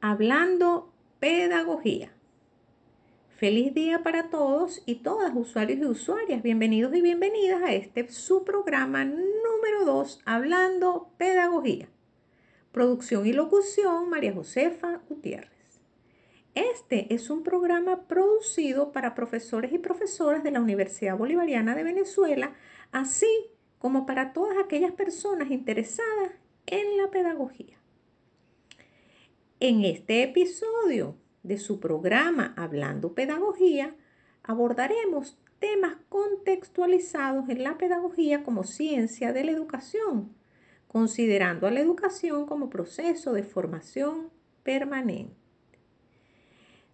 Hablando Pedagogía. Feliz día para todos y todas, usuarios y usuarias. Bienvenidos y bienvenidas a este su programa número 2, Hablando Pedagogía. Producción y locución, María Josefa Gutiérrez. Este es un programa producido para profesores y profesoras de la Universidad Bolivariana de Venezuela, así como para todas aquellas personas interesadas en la pedagogía. En este episodio de su programa Hablando Pedagogía, abordaremos temas contextualizados en la pedagogía como ciencia de la educación, considerando a la educación como proceso de formación permanente.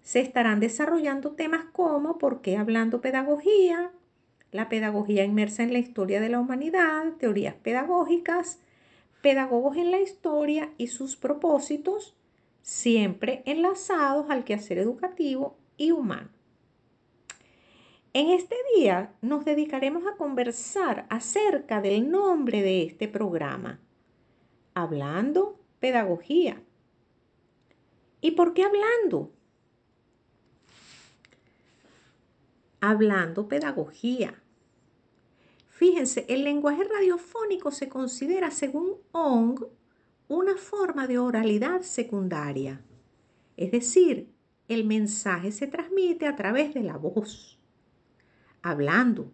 Se estarán desarrollando temas como por qué hablando pedagogía, la pedagogía inmersa en la historia de la humanidad, teorías pedagógicas, pedagogos en la historia y sus propósitos, siempre enlazados al quehacer educativo y humano. En este día nos dedicaremos a conversar acerca del nombre de este programa, Hablando Pedagogía. ¿Y por qué hablando? Hablando Pedagogía. Fíjense, el lenguaje radiofónico se considera, según ONG, una forma de oralidad secundaria. Es decir, el mensaje se transmite a través de la voz, hablando.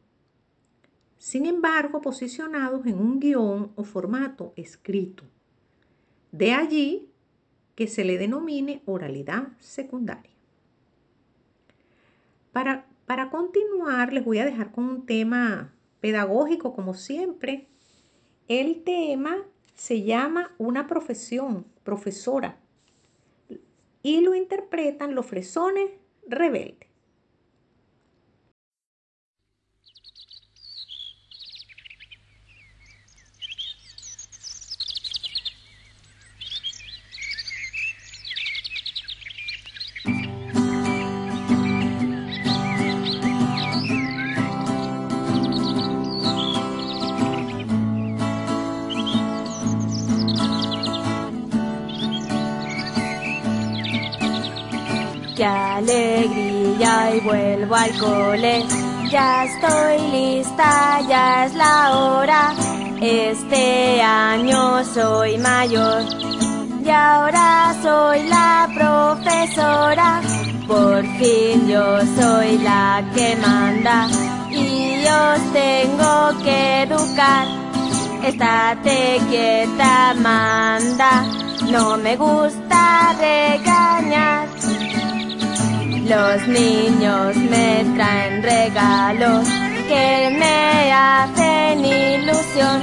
Sin embargo, posicionados en un guion o formato escrito. De allí que se le denomine oralidad secundaria. Para, para continuar, les voy a dejar con un tema pedagógico, como siempre. El tema se llama una profesión, profesora, y lo interpretan los fresones rebeldes. Alegría y vuelvo al cole. Ya estoy lista, ya es la hora. Este año soy mayor y ahora soy la profesora. Por fin yo soy la que manda y os tengo que educar. Estate quieta, manda. No me gusta regañar. Los niños me traen regalos que me hacen ilusión.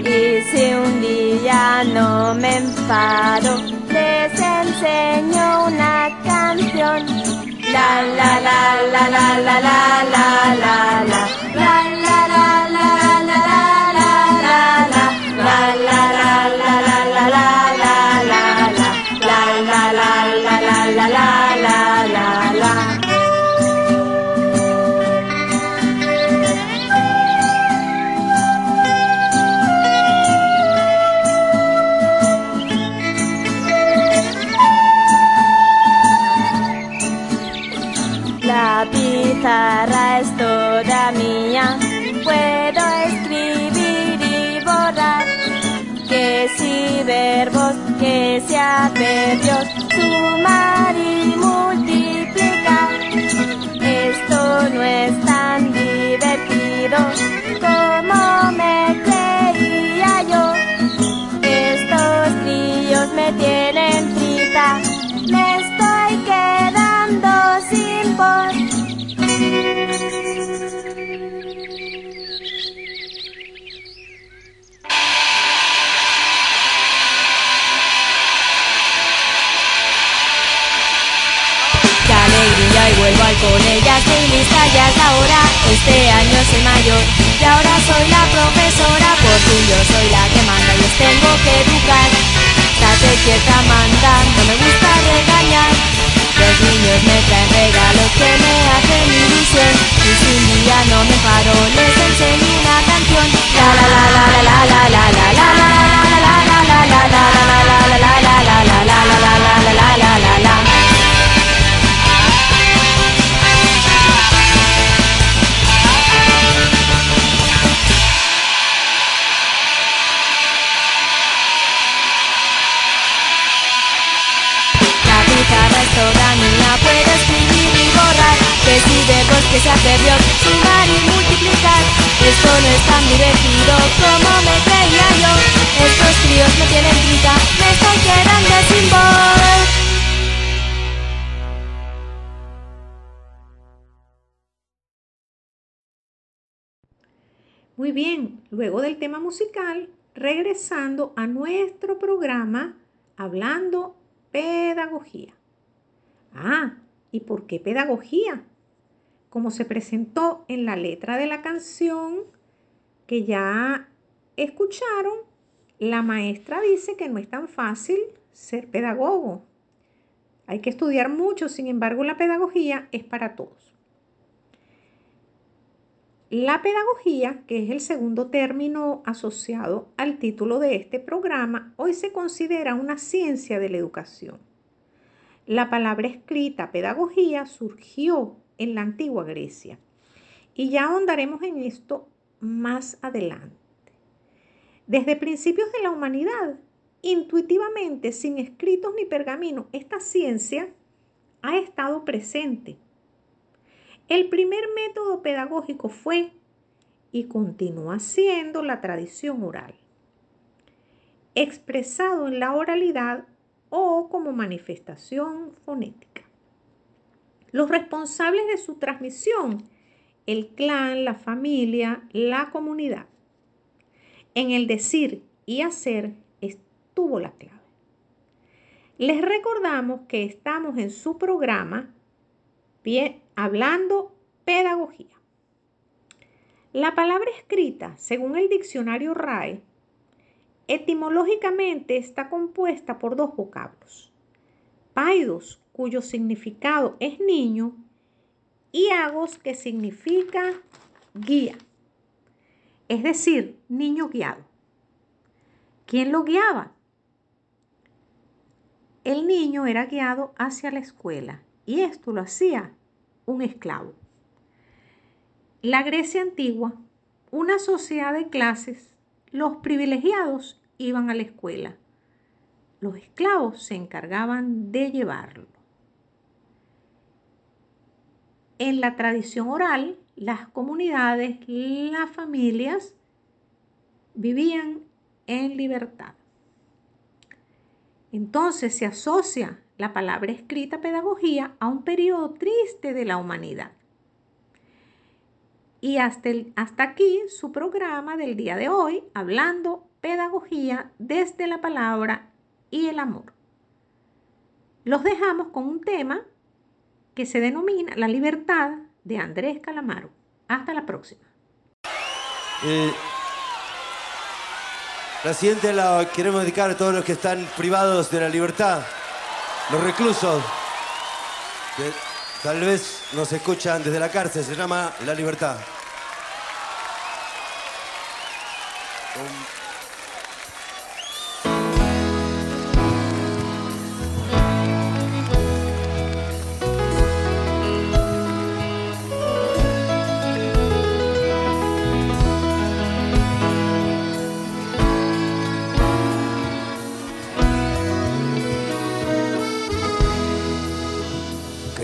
Y si un día no me enfado, les enseño una canción. La la la la la la la la la la pizarra es toda mía, puedo escribir y borrar, que si verbos, que si adverbios, sumar y multiplicar. Esto no es tan divertido alegría y vuelvo al cole, ya estoy lista, ya es la hora. Este año soy mayor y ahora soy la profesora. Por fin yo soy la que manda y os tengo que educar. Date quieta, manda, no me gusta regañar. Los niños me traen regalos que me hacen ilusión Y si un día no me paro ortografía puedo escribir y borrar si verbos que se perdió sumar y multiplicar. Esto no es tan divertido como me creía yo. Estos críos no tienen pinta, me están quedando sin voz. Muy bien, luego del tema musical, regresando a nuestro programa hablando pedagogía. Ah, ¿y por qué pedagogía? Como se presentó en la letra de la canción que ya escucharon, la maestra dice que no es tan fácil ser pedagogo. Hay que estudiar mucho, sin embargo la pedagogía es para todos. La pedagogía, que es el segundo término asociado al título de este programa, hoy se considera una ciencia de la educación. La palabra escrita pedagogía surgió en la antigua Grecia y ya ahondaremos en esto más adelante. Desde principios de la humanidad, intuitivamente, sin escritos ni pergaminos, esta ciencia ha estado presente el primer método pedagógico fue y continúa siendo la tradición oral, expresado en la oralidad o como manifestación fonética. Los responsables de su transmisión, el clan, la familia, la comunidad. En el decir y hacer estuvo la clave. Les recordamos que estamos en su programa hablando pedagogía. La palabra escrita, según el diccionario RAE, etimológicamente está compuesta por dos vocablos. Paidos, cuyo significado es niño, y agos, que significa guía, es decir, niño guiado. ¿Quién lo guiaba? El niño era guiado hacia la escuela y esto lo hacía un esclavo. La Grecia antigua, una sociedad de clases, los privilegiados iban a la escuela, los esclavos se encargaban de llevarlo. En la tradición oral, las comunidades, las familias vivían en libertad. Entonces se asocia la palabra escrita pedagogía a un periodo triste de la humanidad. Y hasta, hasta aquí su programa del día de hoy, hablando pedagogía desde la palabra y el amor. Los dejamos con un tema que se denomina La libertad de Andrés Calamaro. Hasta la próxima. Eh, la siguiente la queremos dedicar a todos los que están privados de la libertad los reclusos que tal vez nos escuchan desde la cárcel, se llama La Libertad.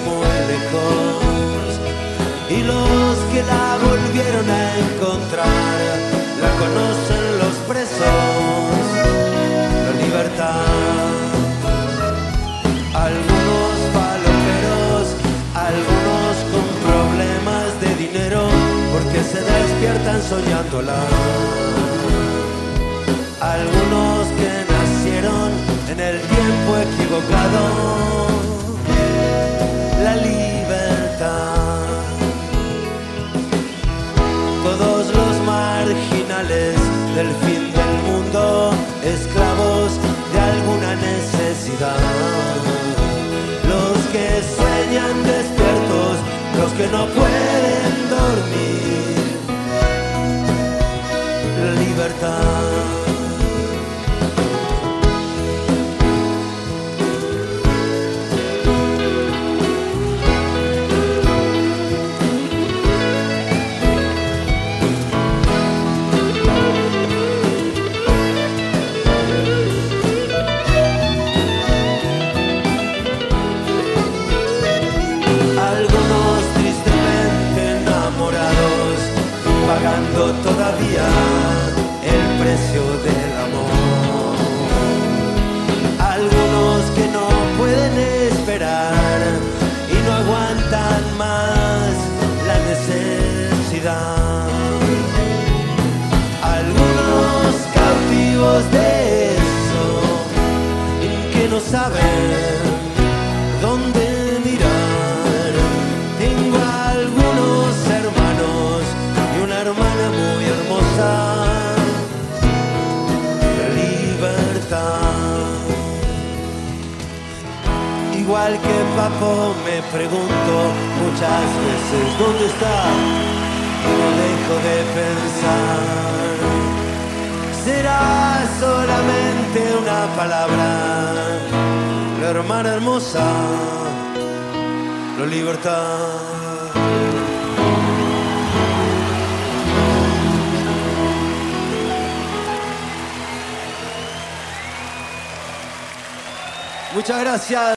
muy lejos y los que la volvieron a encontrar la conocen los presos, la libertad. Algunos paloperos, algunos con problemas de dinero porque se despiertan soñándola. Algunos que nacieron en el tiempo equivocado del fin el precio del pregunto muchas veces dónde está y no dejo de pensar. Será solamente una palabra, la hermana hermosa, la libertad. Muchas gracias.